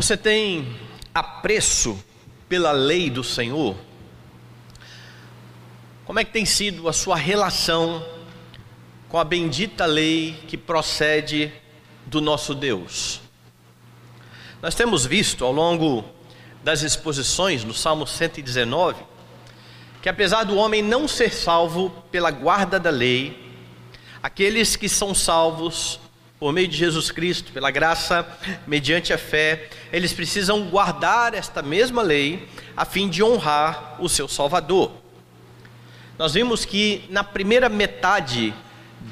Você tem apreço pela lei do Senhor? Como é que tem sido a sua relação com a bendita lei que procede do nosso Deus? Nós temos visto ao longo das exposições no Salmo 119 que apesar do homem não ser salvo pela guarda da lei, aqueles que são salvos por meio de Jesus Cristo, pela graça, mediante a fé, eles precisam guardar esta mesma lei a fim de honrar o seu Salvador. Nós vimos que na primeira metade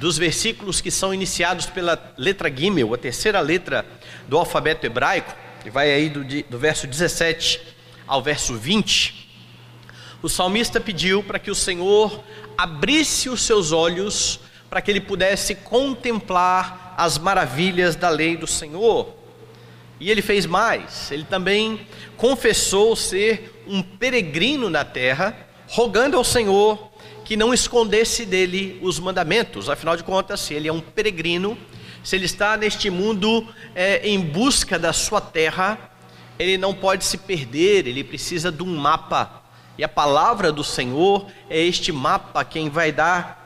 dos versículos que são iniciados pela letra Gimel, a terceira letra do alfabeto hebraico, que vai aí do, do verso 17 ao verso 20, o salmista pediu para que o Senhor abrisse os seus olhos para que ele pudesse contemplar as maravilhas da lei do Senhor. E ele fez mais, ele também confessou ser um peregrino na terra, rogando ao Senhor que não escondesse dele os mandamentos, afinal de contas, se ele é um peregrino, se ele está neste mundo é, em busca da sua terra, ele não pode se perder, ele precisa de um mapa, e a palavra do Senhor é este mapa quem vai dar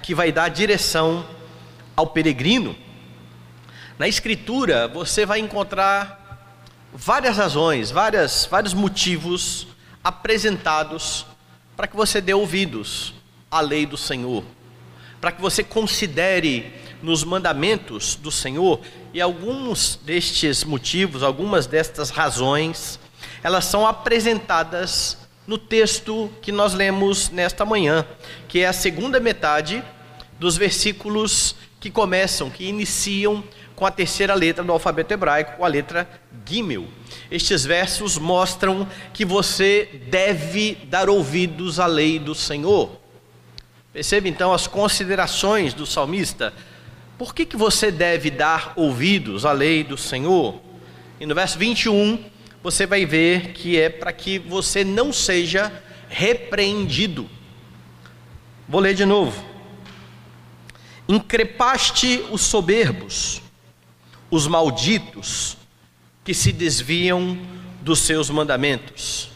que vai dar direção ao peregrino. Na Escritura você vai encontrar várias razões, várias, vários motivos apresentados para que você dê ouvidos à lei do Senhor, para que você considere nos mandamentos do Senhor e alguns destes motivos, algumas destas razões, elas são apresentadas no texto que nós lemos nesta manhã, que é a segunda metade dos versículos que começam, que iniciam com a terceira letra do alfabeto hebraico, com a letra Gimel. Estes versos mostram que você deve dar ouvidos à lei do Senhor. Perceba então as considerações do salmista. Por que, que você deve dar ouvidos à lei do Senhor? E no verso 21, você vai ver que é para que você não seja repreendido. Vou ler de novo. Increpaste os soberbos, os malditos, que se desviam dos seus mandamentos.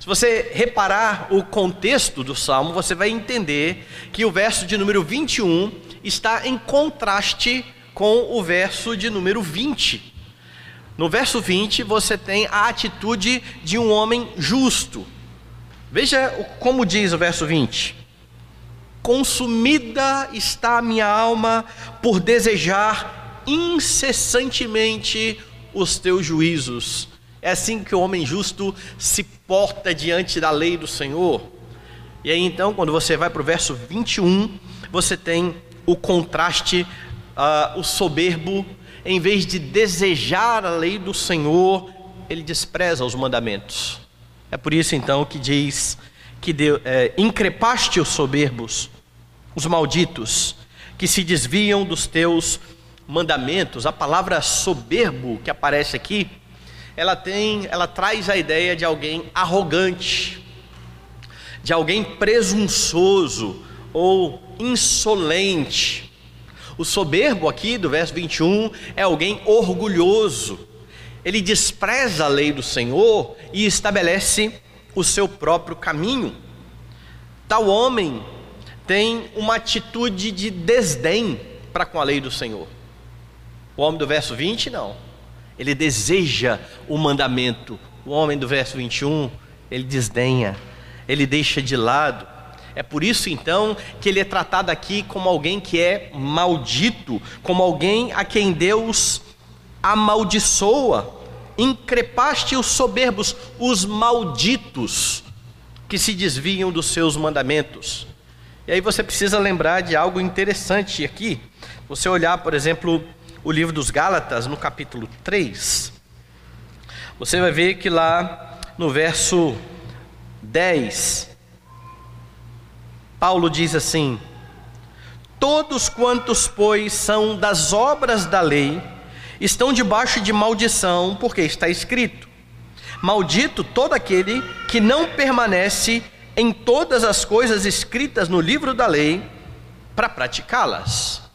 Se você reparar o contexto do salmo, você vai entender que o verso de número 21 está em contraste com o verso de número 20. No verso 20, você tem a atitude de um homem justo. Veja como diz o verso 20: Consumida está a minha alma por desejar incessantemente os teus juízos. É assim que o homem justo se porta diante da lei do Senhor. E aí então, quando você vai para o verso 21, você tem o contraste, uh, o soberbo em vez de desejar a lei do Senhor, ele despreza os mandamentos. É por isso então que diz que deu, é, increpaste os soberbos, os malditos, que se desviam dos teus. A palavra soberbo que aparece aqui, ela tem, ela traz a ideia de alguém arrogante, de alguém presunçoso ou insolente. O soberbo aqui do verso 21 é alguém orgulhoso. Ele despreza a lei do Senhor e estabelece o seu próprio caminho. Tal homem tem uma atitude de desdém para com a lei do Senhor. O homem do verso 20 não. Ele deseja o mandamento. O homem do verso 21, ele desdenha, ele deixa de lado. É por isso então que ele é tratado aqui como alguém que é maldito, como alguém a quem Deus amaldiçoa. Increpaste os soberbos, os malditos, que se desviam dos seus mandamentos. E aí você precisa lembrar de algo interessante aqui. Você olhar, por exemplo, o livro dos Gálatas, no capítulo 3, você vai ver que lá no verso 10, Paulo diz assim: Todos quantos, pois, são das obras da lei, estão debaixo de maldição, porque está escrito: Maldito todo aquele que não permanece em todas as coisas escritas no livro da lei para praticá-las.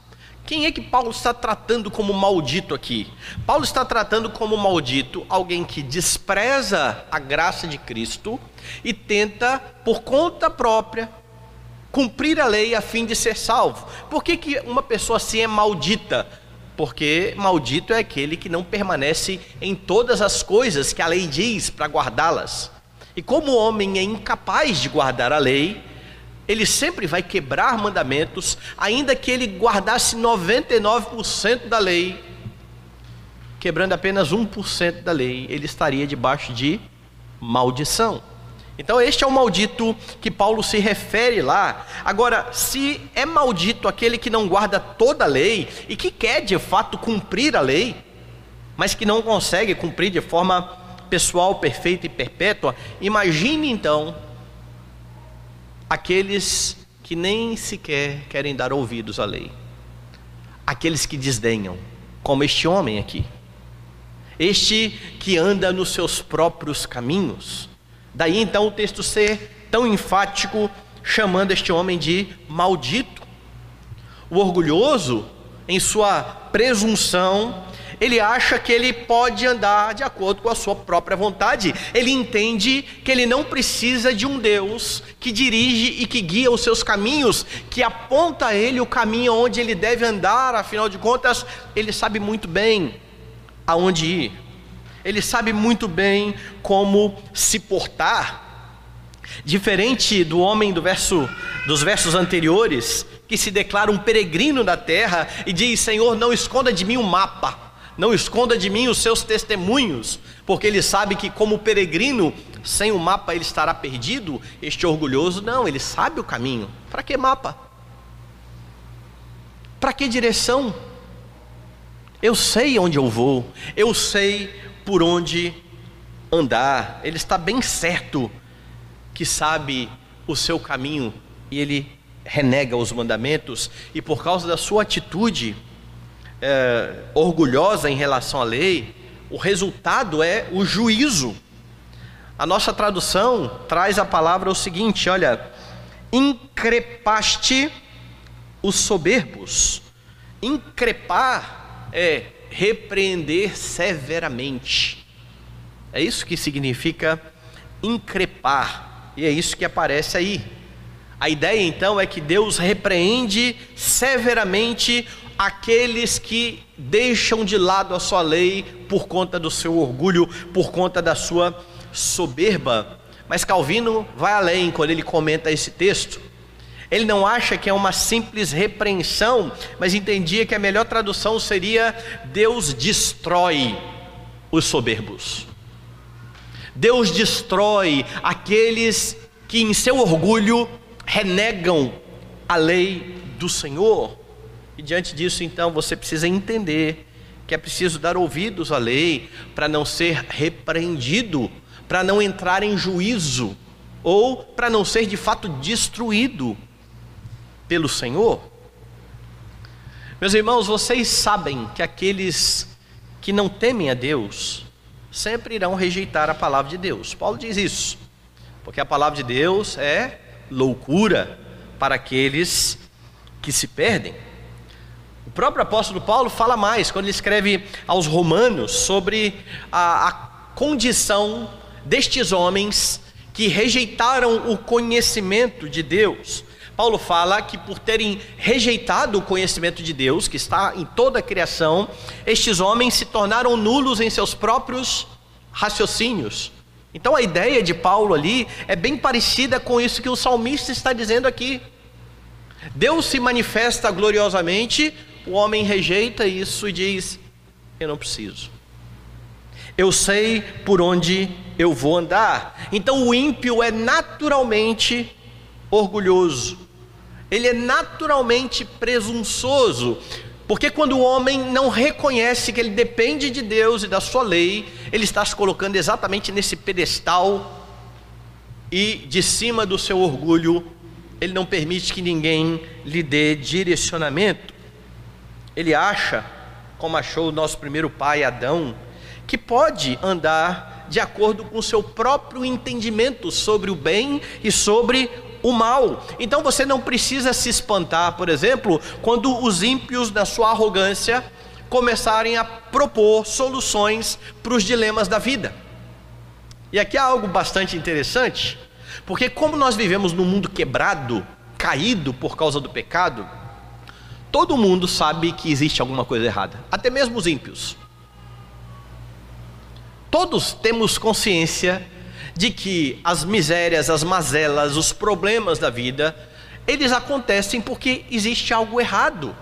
Quem é que Paulo está tratando como maldito aqui? Paulo está tratando como maldito alguém que despreza a graça de Cristo e tenta, por conta própria, cumprir a lei a fim de ser salvo. Por que, que uma pessoa assim é maldita? Porque maldito é aquele que não permanece em todas as coisas que a lei diz para guardá-las. E como o homem é incapaz de guardar a lei, ele sempre vai quebrar mandamentos, ainda que ele guardasse 99% da lei, quebrando apenas 1% da lei, ele estaria debaixo de maldição. Então, este é o maldito que Paulo se refere lá. Agora, se é maldito aquele que não guarda toda a lei e que quer de fato cumprir a lei, mas que não consegue cumprir de forma pessoal, perfeita e perpétua, imagine então aqueles que nem sequer querem dar ouvidos à lei, aqueles que desdenham, como este homem aqui, este que anda nos seus próprios caminhos. Daí então o texto ser tão enfático, chamando este homem de maldito. O orgulhoso, em sua presunção, ele acha que ele pode andar de acordo com a sua própria vontade. Ele entende que ele não precisa de um Deus que dirige e que guia os seus caminhos, que aponta a ele o caminho onde ele deve andar, afinal de contas, ele sabe muito bem aonde ir. Ele sabe muito bem como se portar. Diferente do homem do verso dos versos anteriores, que se declara um peregrino da terra e diz: Senhor, não esconda de mim o um mapa não esconda de mim os seus testemunhos, porque ele sabe que, como peregrino, sem o mapa ele estará perdido. Este orgulhoso, não, ele sabe o caminho. Para que mapa? Para que direção? Eu sei onde eu vou, eu sei por onde andar. Ele está bem certo que sabe o seu caminho e ele renega os mandamentos, e por causa da sua atitude, é, orgulhosa em relação à lei, o resultado é o juízo. A nossa tradução traz a palavra o seguinte: olha, increpaste os soberbos. Increpar é repreender severamente. É isso que significa increpar, e é isso que aparece aí. A ideia então é que Deus repreende severamente aqueles que deixam de lado a sua lei por conta do seu orgulho, por conta da sua soberba. Mas Calvino vai além quando ele comenta esse texto. Ele não acha que é uma simples repreensão, mas entendia que a melhor tradução seria: Deus destrói os soberbos. Deus destrói aqueles que em seu orgulho renegam a lei do Senhor. E diante disso, então, você precisa entender que é preciso dar ouvidos à lei para não ser repreendido, para não entrar em juízo, ou para não ser de fato destruído pelo Senhor. Meus irmãos, vocês sabem que aqueles que não temem a Deus sempre irão rejeitar a palavra de Deus. Paulo diz isso, porque a palavra de Deus é loucura para aqueles que se perdem. O próprio apóstolo Paulo fala mais quando ele escreve aos Romanos sobre a, a condição destes homens que rejeitaram o conhecimento de Deus. Paulo fala que por terem rejeitado o conhecimento de Deus, que está em toda a criação, estes homens se tornaram nulos em seus próprios raciocínios. Então a ideia de Paulo ali é bem parecida com isso que o salmista está dizendo aqui. Deus se manifesta gloriosamente o homem rejeita isso e diz: Eu não preciso. Eu sei por onde eu vou andar. Então o ímpio é naturalmente orgulhoso. Ele é naturalmente presunçoso. Porque quando o homem não reconhece que ele depende de Deus e da sua lei, ele está se colocando exatamente nesse pedestal e de cima do seu orgulho, ele não permite que ninguém lhe dê direcionamento. Ele acha, como achou o nosso primeiro pai Adão, que pode andar de acordo com o seu próprio entendimento sobre o bem e sobre o mal. Então você não precisa se espantar, por exemplo, quando os ímpios, na sua arrogância, começarem a propor soluções para os dilemas da vida. E aqui há algo bastante interessante, porque como nós vivemos num mundo quebrado, caído por causa do pecado, todo mundo sabe que existe alguma coisa errada, até mesmo os ímpios. Todos temos consciência de que as misérias, as mazelas, os problemas da vida, eles acontecem porque existe algo errado.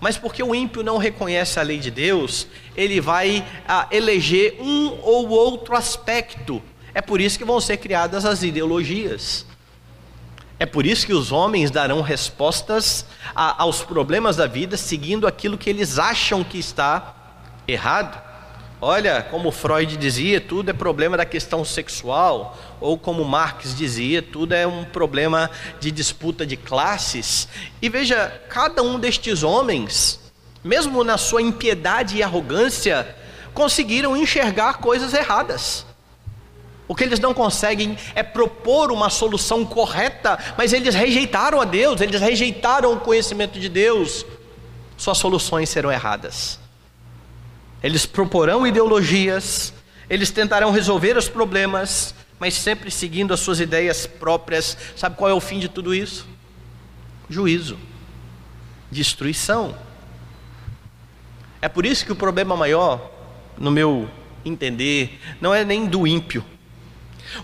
Mas porque o ímpio não reconhece a lei de Deus, ele vai ah, eleger um ou outro aspecto. É por isso que vão ser criadas as ideologias. É por isso que os homens darão respostas a, aos problemas da vida seguindo aquilo que eles acham que está errado. Olha, como Freud dizia, tudo é problema da questão sexual, ou como Marx dizia, tudo é um problema de disputa de classes. E veja, cada um destes homens, mesmo na sua impiedade e arrogância, conseguiram enxergar coisas erradas. O que eles não conseguem é propor uma solução correta, mas eles rejeitaram a Deus, eles rejeitaram o conhecimento de Deus. Suas soluções serão erradas. Eles proporão ideologias, eles tentarão resolver os problemas, mas sempre seguindo as suas ideias próprias. Sabe qual é o fim de tudo isso? Juízo, destruição. É por isso que o problema maior, no meu entender, não é nem do ímpio.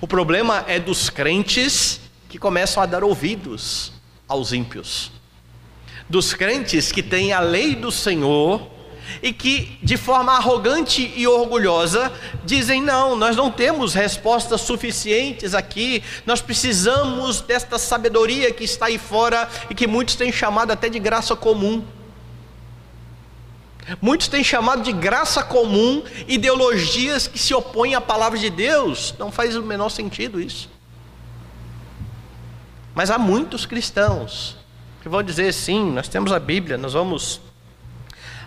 O problema é dos crentes que começam a dar ouvidos aos ímpios. Dos crentes que têm a lei do Senhor e que, de forma arrogante e orgulhosa, dizem: não, nós não temos respostas suficientes aqui, nós precisamos desta sabedoria que está aí fora e que muitos têm chamado até de graça comum. Muitos têm chamado de graça comum ideologias que se opõem à palavra de Deus, não faz o menor sentido isso. Mas há muitos cristãos que vão dizer sim, nós temos a Bíblia, nós vamos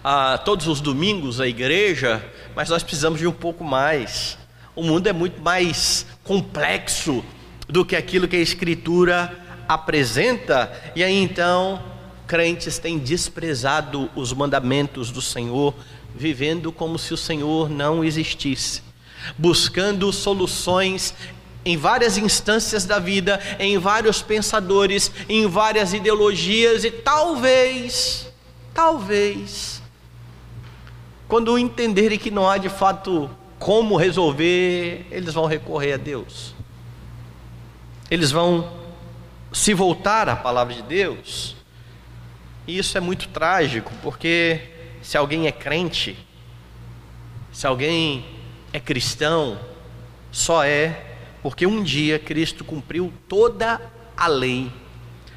ah, todos os domingos à igreja, mas nós precisamos de um pouco mais. O mundo é muito mais complexo do que aquilo que a Escritura apresenta, e aí então crentes têm desprezado os mandamentos do Senhor, vivendo como se o Senhor não existisse, buscando soluções em várias instâncias da vida, em vários pensadores, em várias ideologias e talvez, talvez quando entenderem que não há de fato como resolver, eles vão recorrer a Deus. Eles vão se voltar à palavra de Deus. E isso é muito trágico, porque se alguém é crente, se alguém é cristão, só é porque um dia Cristo cumpriu toda a lei,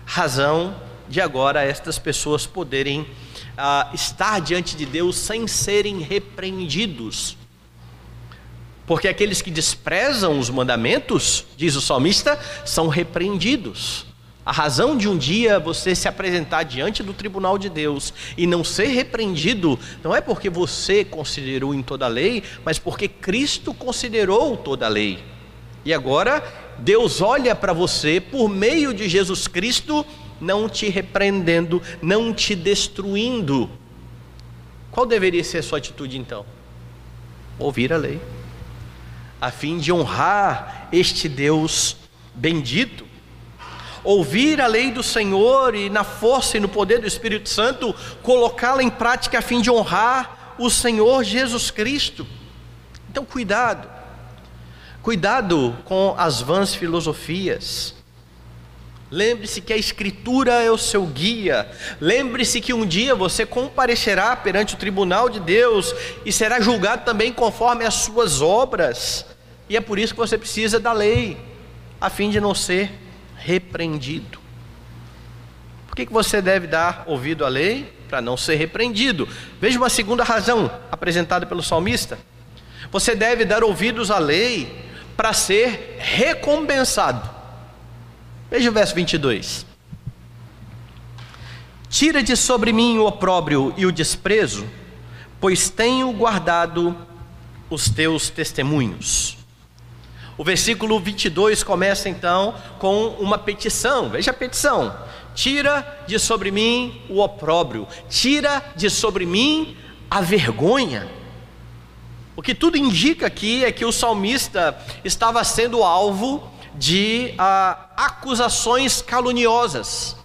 razão de agora estas pessoas poderem uh, estar diante de Deus sem serem repreendidos. Porque aqueles que desprezam os mandamentos, diz o salmista, são repreendidos. A razão de um dia você se apresentar diante do tribunal de Deus e não ser repreendido, não é porque você considerou em toda a lei, mas porque Cristo considerou toda a lei. E agora, Deus olha para você por meio de Jesus Cristo não te repreendendo, não te destruindo. Qual deveria ser a sua atitude então? Ouvir a lei, a fim de honrar este Deus bendito. Ouvir a lei do Senhor e, na força e no poder do Espírito Santo, colocá-la em prática a fim de honrar o Senhor Jesus Cristo. Então, cuidado, cuidado com as vãs filosofias Lembre-se que a Escritura é o seu guia. Lembre-se que um dia você comparecerá perante o tribunal de Deus e será julgado também conforme as suas obras. E é por isso que você precisa da lei, a fim de não ser repreendido. Por que, que você deve dar ouvido à lei? Para não ser repreendido. Veja uma segunda razão apresentada pelo salmista. Você deve dar ouvidos à lei para ser recompensado. Veja o verso 22. Tira de sobre mim o opróbrio e o desprezo, pois tenho guardado os teus testemunhos. O versículo 22 começa então com uma petição. Veja a petição: Tira de sobre mim o opróbrio, tira de sobre mim a vergonha. O que tudo indica aqui é que o salmista estava sendo alvo de ah, acusações caluniosas.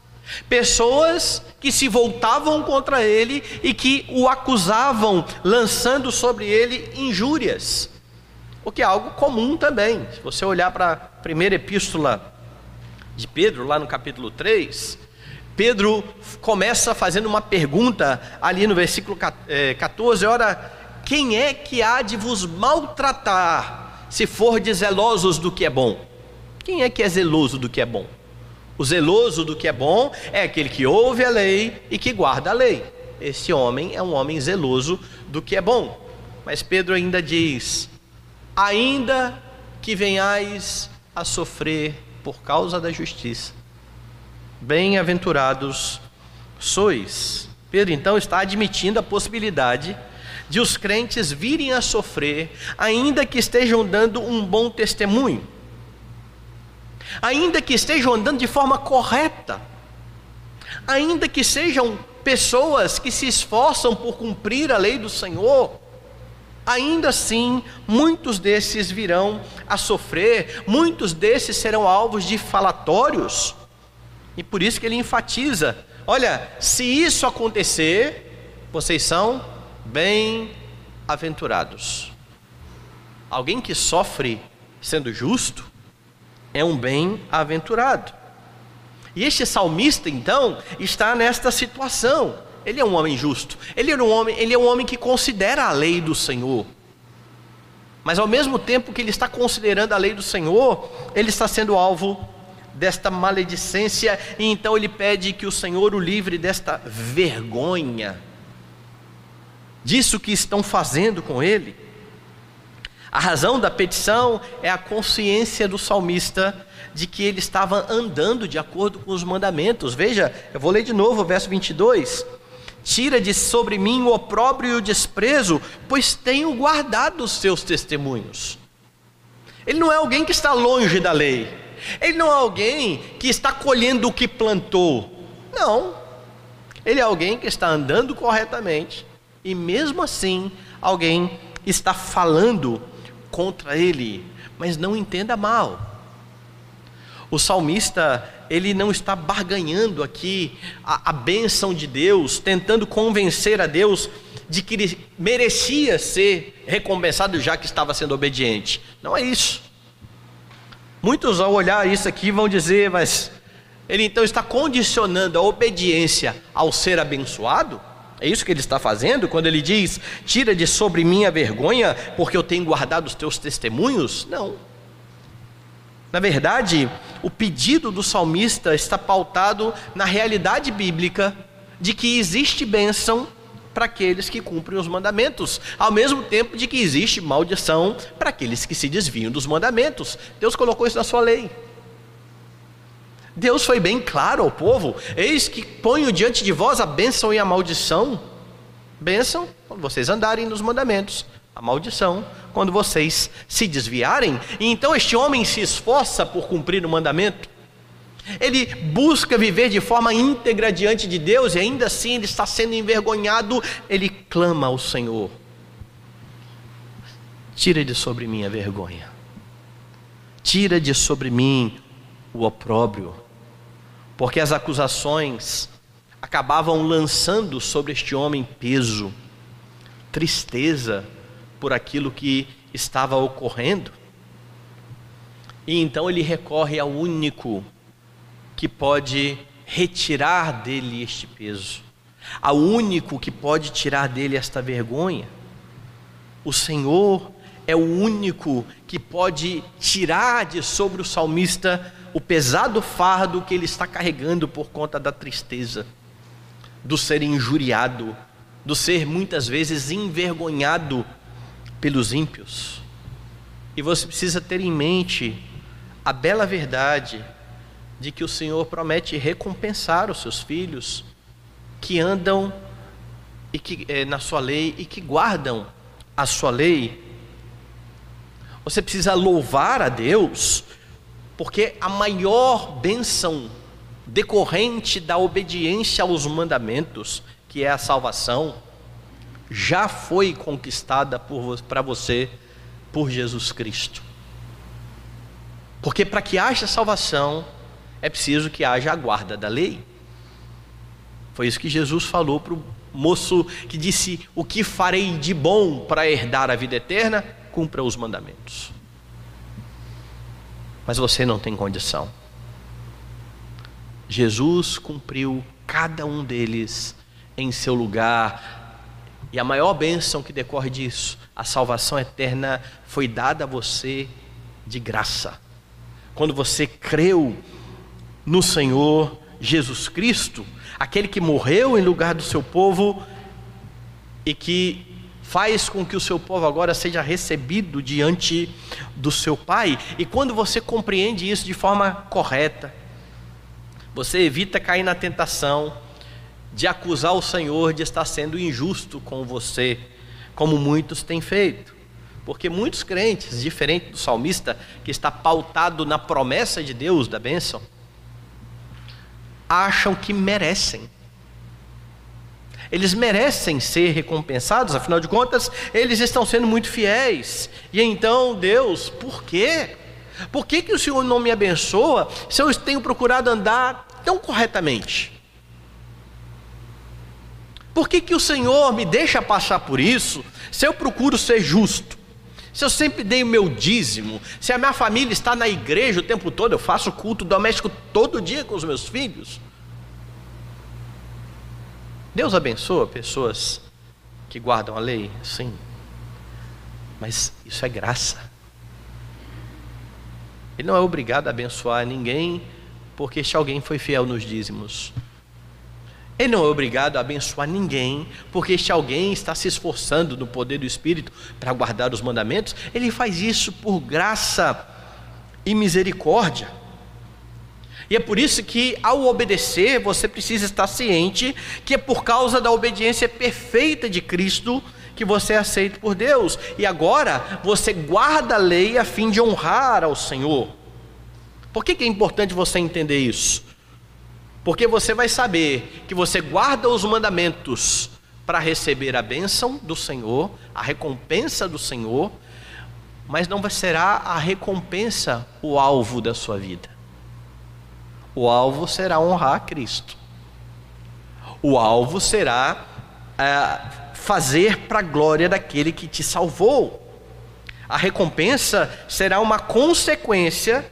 Pessoas que se voltavam contra ele e que o acusavam, lançando sobre ele injúrias o que é algo comum também. Se você olhar para a primeira epístola de Pedro, lá no capítulo 3, Pedro começa fazendo uma pergunta ali no versículo 14: eh, Ora, quem é que há de vos maltratar, se for de zelosos do que é bom? Quem é que é zeloso do que é bom? O zeloso do que é bom é aquele que ouve a lei e que guarda a lei. Esse homem é um homem zeloso do que é bom. Mas Pedro ainda diz: ainda que venhais a sofrer por causa da justiça. Bem-aventurados sois. Pedro então está admitindo a possibilidade de os crentes virem a sofrer, ainda que estejam dando um bom testemunho, ainda que estejam andando de forma correta, ainda que sejam pessoas que se esforçam por cumprir a lei do Senhor, ainda assim, muitos desses virão a sofrer, muitos desses serão alvos de falatórios, e por isso que ele enfatiza: olha, se isso acontecer, vocês são bem-aventurados. Alguém que sofre sendo justo é um bem-aventurado. E este salmista, então, está nesta situação. Ele é um homem justo. Ele é um homem, ele é um homem que considera a lei do Senhor. Mas ao mesmo tempo que ele está considerando a lei do Senhor, ele está sendo alvo desta maledicência e então ele pede que o Senhor o livre desta vergonha. Disso que estão fazendo com ele. A razão da petição é a consciência do salmista de que ele estava andando de acordo com os mandamentos. Veja, eu vou ler de novo o verso 22. Tira de sobre mim o opróbrio e o desprezo, pois tenho guardado os seus testemunhos. Ele não é alguém que está longe da lei. Ele não é alguém que está colhendo o que plantou. Não. Ele é alguém que está andando corretamente e mesmo assim alguém está falando contra ele, mas não entenda mal. O salmista, ele não está barganhando aqui a, a bênção de Deus, tentando convencer a Deus de que ele merecia ser recompensado já que estava sendo obediente. Não é isso. Muitos, ao olhar isso aqui, vão dizer, mas ele então está condicionando a obediência ao ser abençoado? É isso que ele está fazendo quando ele diz: Tira de sobre mim a vergonha, porque eu tenho guardado os teus testemunhos? Não. Na verdade, o pedido do salmista está pautado na realidade bíblica de que existe bênção para aqueles que cumprem os mandamentos, ao mesmo tempo de que existe maldição para aqueles que se desviam dos mandamentos. Deus colocou isso na sua lei. Deus foi bem claro ao povo: eis que ponho diante de vós a bênção e a maldição. Bênção, quando vocês andarem nos mandamentos, a maldição, quando vocês se desviarem. E então este homem se esforça por cumprir o mandamento. Ele busca viver de forma íntegra diante de Deus e ainda assim ele está sendo envergonhado. Ele clama ao Senhor: Tira de sobre mim a vergonha, tira de sobre mim o opróbrio, porque as acusações acabavam lançando sobre este homem peso, tristeza por aquilo que estava ocorrendo. E então ele recorre ao único que pode retirar dele este peso, ao único que pode tirar dele esta vergonha. O Senhor é o único que pode tirar de sobre o salmista o pesado fardo que ele está carregando por conta da tristeza, do ser injuriado, do ser muitas vezes envergonhado pelos ímpios. E você precisa ter em mente a bela verdade de que o Senhor promete recompensar os seus filhos que andam e que, é, na sua lei e que guardam a sua lei. Você precisa louvar a Deus, porque a maior bênção decorrente da obediência aos mandamentos, que é a salvação, já foi conquistada para você por Jesus Cristo. Porque para que haja salvação, é preciso que haja a guarda da lei. Foi isso que Jesus falou para o moço que disse: O que farei de bom para herdar a vida eterna? Cumpra os mandamentos. Mas você não tem condição. Jesus cumpriu cada um deles em seu lugar. E a maior bênção que decorre disso, a salvação eterna, foi dada a você de graça. Quando você creu no Senhor Jesus Cristo, aquele que morreu em lugar do seu povo e que faz com que o seu povo agora seja recebido diante do seu Pai. E quando você compreende isso de forma correta, você evita cair na tentação de acusar o Senhor de estar sendo injusto com você, como muitos têm feito. Porque muitos crentes, diferente do salmista, que está pautado na promessa de Deus da bênção, acham que merecem. Eles merecem ser recompensados, afinal de contas, eles estão sendo muito fiéis. E então, Deus, por quê? Por que, que o Senhor não me abençoa se eu tenho procurado andar tão corretamente? Por que, que o Senhor me deixa passar por isso se eu procuro ser justo? Se eu sempre dei o meu dízimo, se a minha família está na igreja o tempo todo, eu faço culto doméstico todo dia com os meus filhos. Deus abençoa pessoas que guardam a lei? Sim. Mas isso é graça. Ele não é obrigado a abençoar ninguém porque este alguém foi fiel nos dízimos. Ele não é obrigado a abençoar ninguém, porque este alguém está se esforçando no poder do Espírito para guardar os mandamentos. Ele faz isso por graça e misericórdia. E é por isso que, ao obedecer, você precisa estar ciente que é por causa da obediência perfeita de Cristo que você é aceito por Deus. E agora você guarda a lei a fim de honrar ao Senhor. Por que, que é importante você entender isso? Porque você vai saber que você guarda os mandamentos para receber a bênção do Senhor, a recompensa do Senhor, mas não será a recompensa o alvo da sua vida. O alvo será honrar a Cristo. O alvo será é, fazer para a glória daquele que te salvou. A recompensa será uma consequência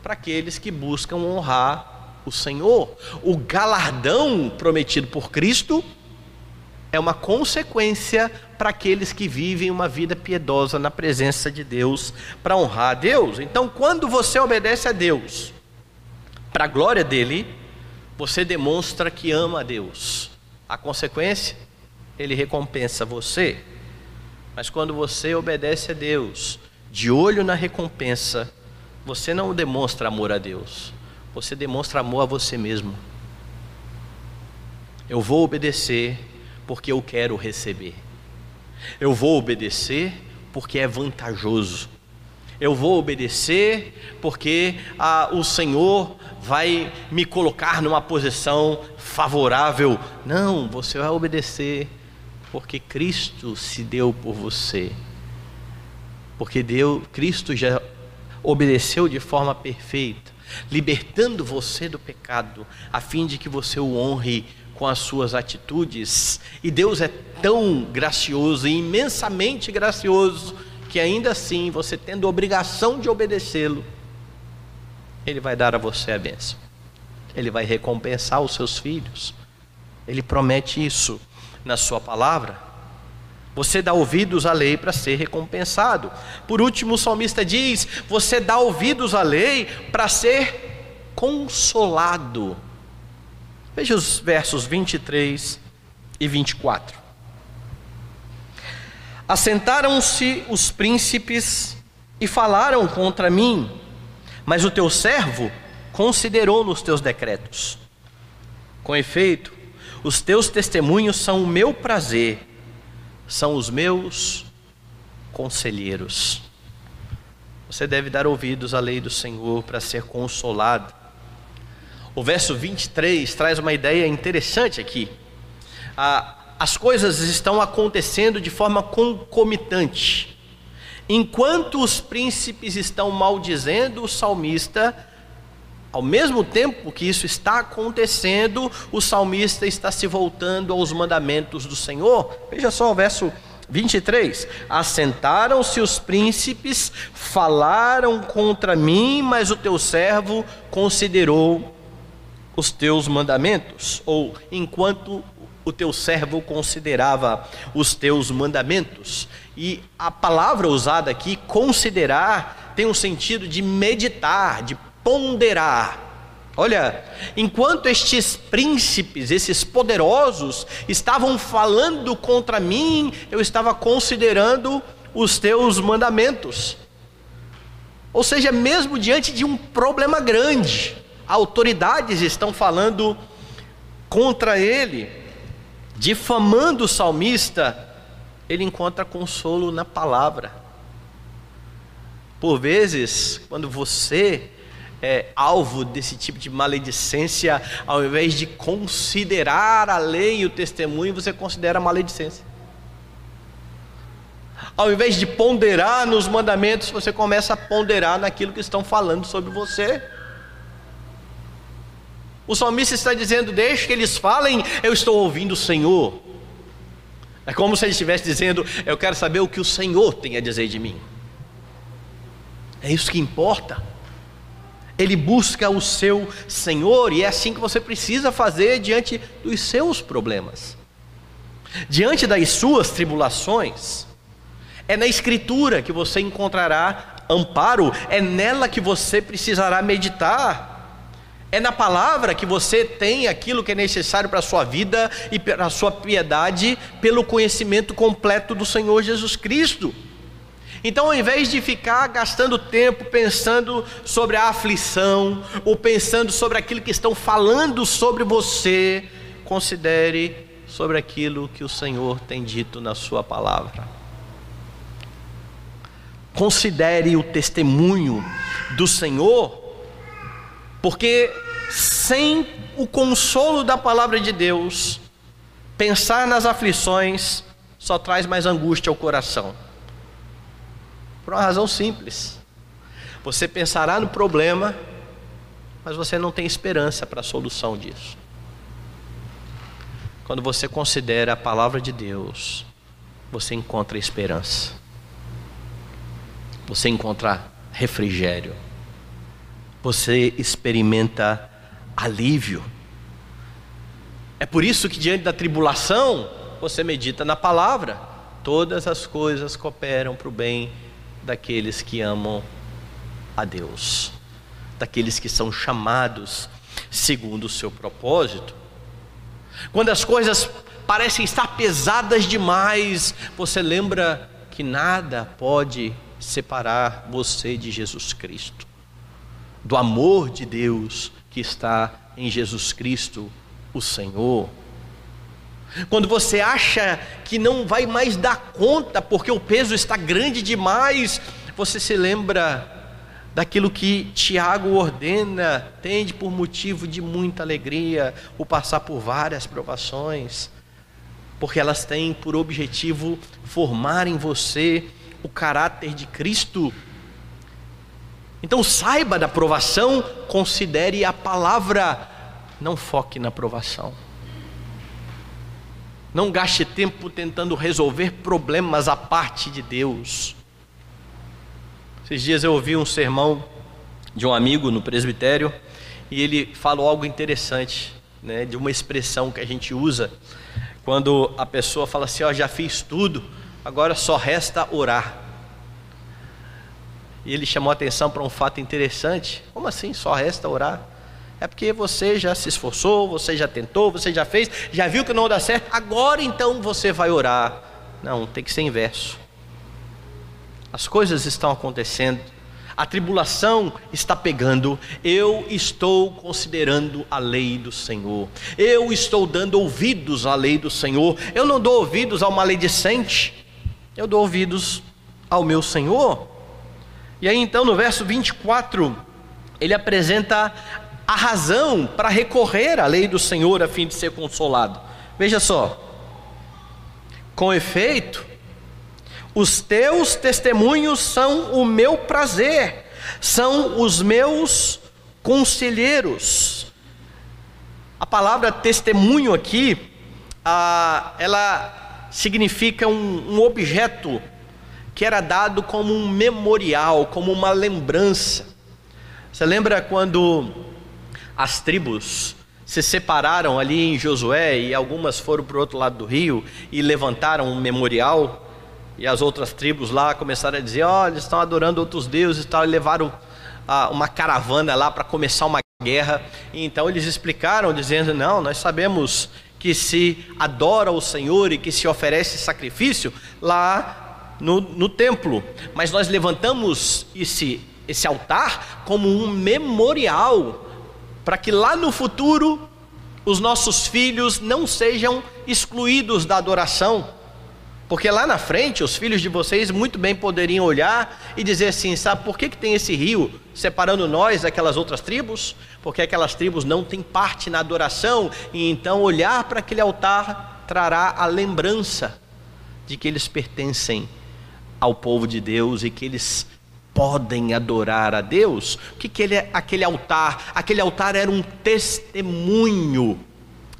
para aqueles que buscam honrar o Senhor. O galardão prometido por Cristo é uma consequência para aqueles que vivem uma vida piedosa na presença de Deus, para honrar a Deus. Então, quando você obedece a Deus, para a glória dele, você demonstra que ama a Deus. A consequência, ele recompensa você. Mas quando você obedece a Deus, de olho na recompensa, você não demonstra amor a Deus, você demonstra amor a você mesmo. Eu vou obedecer porque eu quero receber. Eu vou obedecer porque é vantajoso. Eu vou obedecer porque ah, o Senhor vai me colocar numa posição favorável. Não, você vai obedecer porque Cristo se deu por você. Porque Deus, Cristo já obedeceu de forma perfeita, libertando você do pecado, a fim de que você o honre com as suas atitudes. E Deus é tão gracioso e imensamente gracioso que ainda assim, você tendo a obrigação de obedecê-lo, ele vai dar a você a bênção. Ele vai recompensar os seus filhos. Ele promete isso na sua palavra. Você dá ouvidos à lei para ser recompensado. Por último, o salmista diz: Você dá ouvidos à lei para ser consolado. Veja os versos 23 e 24. Assentaram-se os príncipes e falaram contra mim, mas o teu servo considerou nos teus decretos. Com efeito, os teus testemunhos são o meu prazer são os meus conselheiros. você deve dar ouvidos à lei do Senhor para ser consolado. O verso 23 traz uma ideia interessante aqui. As coisas estão acontecendo de forma concomitante. Enquanto os príncipes estão maldizendo o salmista, ao mesmo tempo que isso está acontecendo, o salmista está se voltando aos mandamentos do Senhor. Veja só o verso 23: Assentaram-se os príncipes, falaram contra mim, mas o teu servo considerou os teus mandamentos. Ou enquanto o teu servo considerava os teus mandamentos. E a palavra usada aqui, considerar, tem um sentido de meditar, de ponderar. Olha, enquanto estes príncipes, esses poderosos, estavam falando contra mim, eu estava considerando os teus mandamentos. Ou seja, mesmo diante de um problema grande, autoridades estão falando contra ele, difamando o salmista, ele encontra consolo na palavra. Por vezes, quando você é, alvo desse tipo de maledicência, ao invés de considerar a lei e o testemunho, você considera a maledicência. Ao invés de ponderar nos mandamentos, você começa a ponderar naquilo que estão falando sobre você. O salmista está dizendo: Deixe que eles falem, eu estou ouvindo o Senhor. É como se ele estivesse dizendo: Eu quero saber o que o Senhor tem a dizer de mim. É isso que importa. Ele busca o seu Senhor e é assim que você precisa fazer diante dos seus problemas, diante das suas tribulações. É na Escritura que você encontrará amparo, é nela que você precisará meditar. É na palavra que você tem aquilo que é necessário para a sua vida e para a sua piedade, pelo conhecimento completo do Senhor Jesus Cristo. Então, ao invés de ficar gastando tempo pensando sobre a aflição, ou pensando sobre aquilo que estão falando sobre você, considere sobre aquilo que o Senhor tem dito na Sua palavra. Considere o testemunho do Senhor, porque sem o consolo da palavra de Deus, pensar nas aflições só traz mais angústia ao coração. Por uma razão simples. Você pensará no problema, mas você não tem esperança para a solução disso. Quando você considera a palavra de Deus, você encontra esperança. Você encontra refrigério. Você experimenta alívio. É por isso que diante da tribulação, você medita na palavra. Todas as coisas cooperam para o bem daqueles que amam a Deus, daqueles que são chamados segundo o seu propósito. Quando as coisas parecem estar pesadas demais, você lembra que nada pode separar você de Jesus Cristo, do amor de Deus que está em Jesus Cristo, o Senhor. Quando você acha que não vai mais dar conta porque o peso está grande demais, você se lembra daquilo que Tiago ordena, tende por motivo de muita alegria o passar por várias provações, porque elas têm por objetivo formar em você o caráter de Cristo. Então saiba da provação, considere a palavra, não foque na provação. Não gaste tempo tentando resolver problemas à parte de Deus. Esses dias eu ouvi um sermão de um amigo no presbitério e ele falou algo interessante, né, de uma expressão que a gente usa quando a pessoa fala assim: Ó, já fiz tudo, agora só resta orar. E ele chamou a atenção para um fato interessante: como assim só resta orar? É porque você já se esforçou, você já tentou, você já fez, já viu que não dá certo, agora então você vai orar. Não, tem que ser inverso. As coisas estão acontecendo, a tribulação está pegando, eu estou considerando a lei do Senhor, eu estou dando ouvidos à lei do Senhor, eu não dou ouvidos ao maledicente, eu dou ouvidos ao meu Senhor. E aí então no verso 24, ele apresenta a razão para recorrer à lei do Senhor a fim de ser consolado. Veja só. Com efeito, os teus testemunhos são o meu prazer, são os meus conselheiros. A palavra testemunho aqui, ah, ela significa um, um objeto que era dado como um memorial, como uma lembrança. Você lembra quando as tribos se separaram ali em Josué e algumas foram para o outro lado do rio e levantaram um memorial? E as outras tribos lá começaram a dizer: Olha, eles estão adorando outros deuses e tal, e levaram ah, uma caravana lá para começar uma guerra. E então eles explicaram, dizendo: Não, nós sabemos que se adora o Senhor e que se oferece sacrifício lá no, no templo, mas nós levantamos esse, esse altar como um memorial, para que lá no futuro os nossos filhos não sejam excluídos da adoração. Porque lá na frente, os filhos de vocês muito bem poderiam olhar e dizer assim: sabe por que, que tem esse rio separando nós daquelas outras tribos? Porque aquelas tribos não têm parte na adoração, e então olhar para aquele altar trará a lembrança de que eles pertencem ao povo de Deus e que eles podem adorar a Deus. O que, que ele é aquele altar? Aquele altar era um testemunho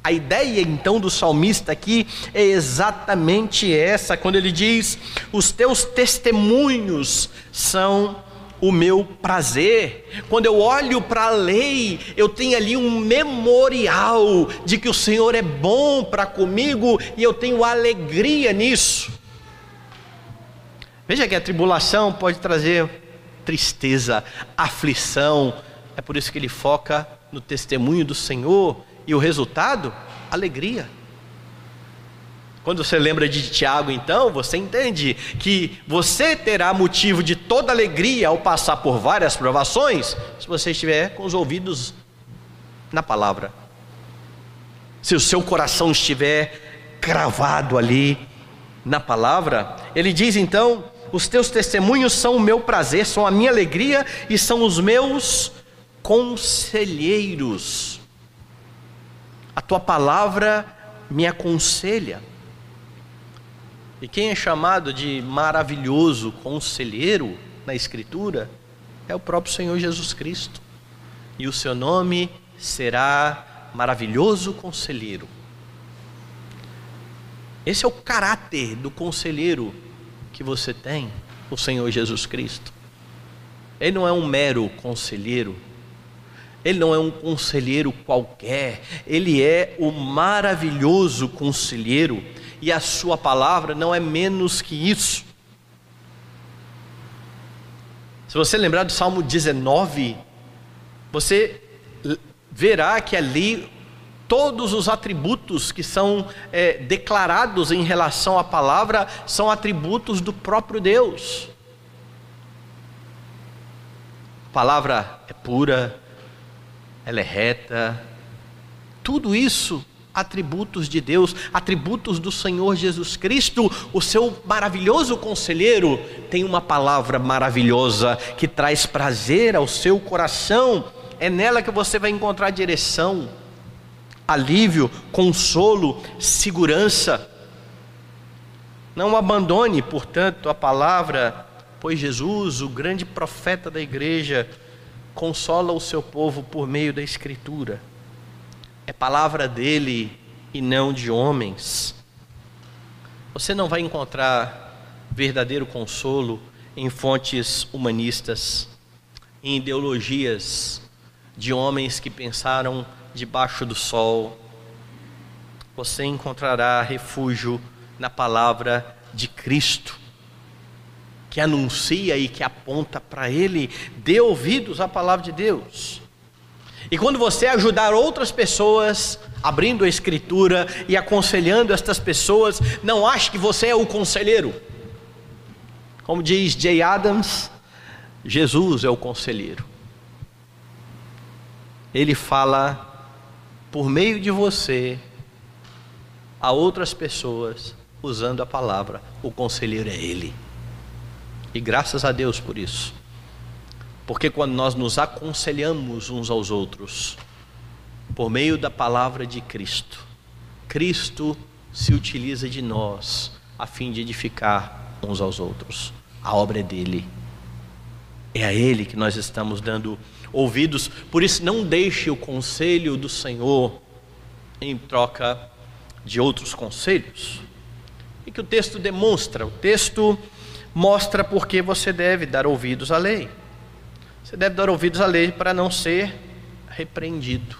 a ideia então do salmista aqui é exatamente essa, quando ele diz: Os teus testemunhos são o meu prazer. Quando eu olho para a lei, eu tenho ali um memorial de que o Senhor é bom para comigo e eu tenho alegria nisso. Veja que a tribulação pode trazer tristeza, aflição. É por isso que ele foca no testemunho do Senhor e o resultado? Alegria. Quando você lembra de Tiago, então, você entende que você terá motivo de toda alegria ao passar por várias provações, se você estiver com os ouvidos na palavra. Se o seu coração estiver cravado ali na palavra, ele diz então: os teus testemunhos são o meu prazer, são a minha alegria e são os meus conselheiros a tua palavra me aconselha. E quem é chamado de maravilhoso conselheiro na Escritura é o próprio Senhor Jesus Cristo. E o seu nome será maravilhoso conselheiro. Esse é o caráter do conselheiro que você tem, o Senhor Jesus Cristo. Ele não é um mero conselheiro, ele não é um conselheiro qualquer, ele é o maravilhoso conselheiro, e a sua palavra não é menos que isso. Se você lembrar do Salmo 19, você verá que ali todos os atributos que são é, declarados em relação à palavra são atributos do próprio Deus. A palavra é pura, ela é reta. Tudo isso atributos de Deus, atributos do Senhor Jesus Cristo, o seu maravilhoso conselheiro, tem uma palavra maravilhosa que traz prazer ao seu coração. É nela que você vai encontrar direção, alívio, consolo, segurança. Não abandone, portanto, a palavra, pois Jesus, o grande profeta da igreja, consola o seu povo por meio da Escritura. É palavra dele e não de homens. Você não vai encontrar verdadeiro consolo em fontes humanistas, em ideologias de homens que pensaram debaixo do sol. Você encontrará refúgio na palavra de Cristo que anuncia e que aponta para Ele, dê ouvidos à palavra de Deus. E quando você ajudar outras pessoas, abrindo a Escritura e aconselhando estas pessoas, não ache que você é o conselheiro. Como diz Jay Adams, Jesus é o conselheiro. Ele fala por meio de você a outras pessoas usando a palavra. O conselheiro é Ele. E graças a Deus por isso. Porque quando nós nos aconselhamos uns aos outros, por meio da palavra de Cristo, Cristo se utiliza de nós a fim de edificar uns aos outros. A obra é dele. É a ele que nós estamos dando ouvidos. Por isso, não deixe o conselho do Senhor em troca de outros conselhos. E que o texto demonstra? O texto mostra porque você deve dar ouvidos à lei. Você deve dar ouvidos à lei para não ser repreendido.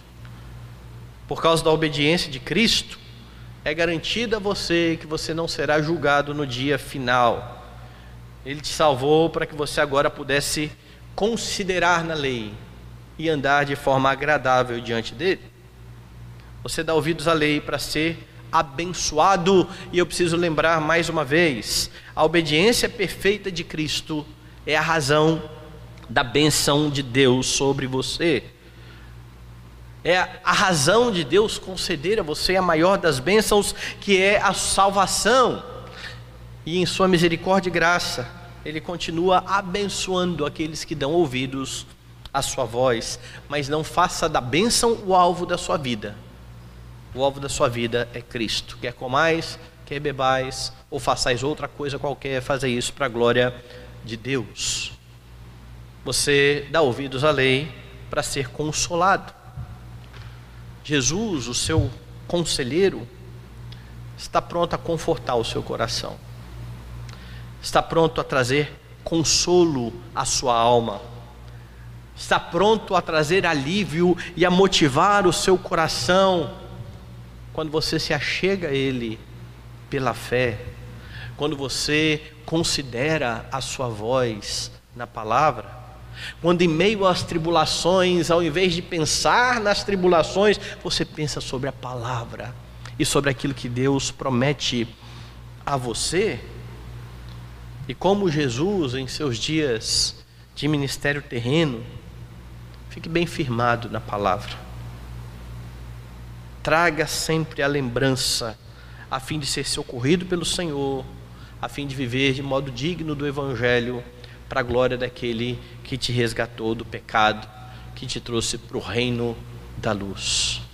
Por causa da obediência de Cristo, é garantido a você que você não será julgado no dia final. Ele te salvou para que você agora pudesse considerar na lei e andar de forma agradável diante dele. Você dá ouvidos à lei para ser abençoado, e eu preciso lembrar mais uma vez: a obediência perfeita de Cristo é a razão da benção de Deus sobre você. É a razão de Deus conceder a você a maior das bênçãos, que é a salvação. E em Sua misericórdia e graça, Ele continua abençoando aqueles que dão ouvidos à Sua voz, mas não faça da bênção o alvo da sua vida. O alvo da sua vida é Cristo. Quer comais, quer bebais, ou façais outra coisa qualquer, fazer isso para a glória de Deus. Você dá ouvidos à lei para ser consolado. Jesus, o seu conselheiro, está pronto a confortar o seu coração, está pronto a trazer consolo à sua alma, está pronto a trazer alívio e a motivar o seu coração quando você se achega a Ele pela fé, quando você considera a sua voz na palavra quando em meio às tribulações, ao invés de pensar nas tribulações, você pensa sobre a palavra e sobre aquilo que Deus promete a você. E como Jesus, em seus dias de ministério terreno, fique bem firmado na palavra. Traga sempre a lembrança, a fim de ser socorrido pelo Senhor, a fim de viver de modo digno do Evangelho para a glória daquele que te resgatou do pecado, que te trouxe para o reino da luz.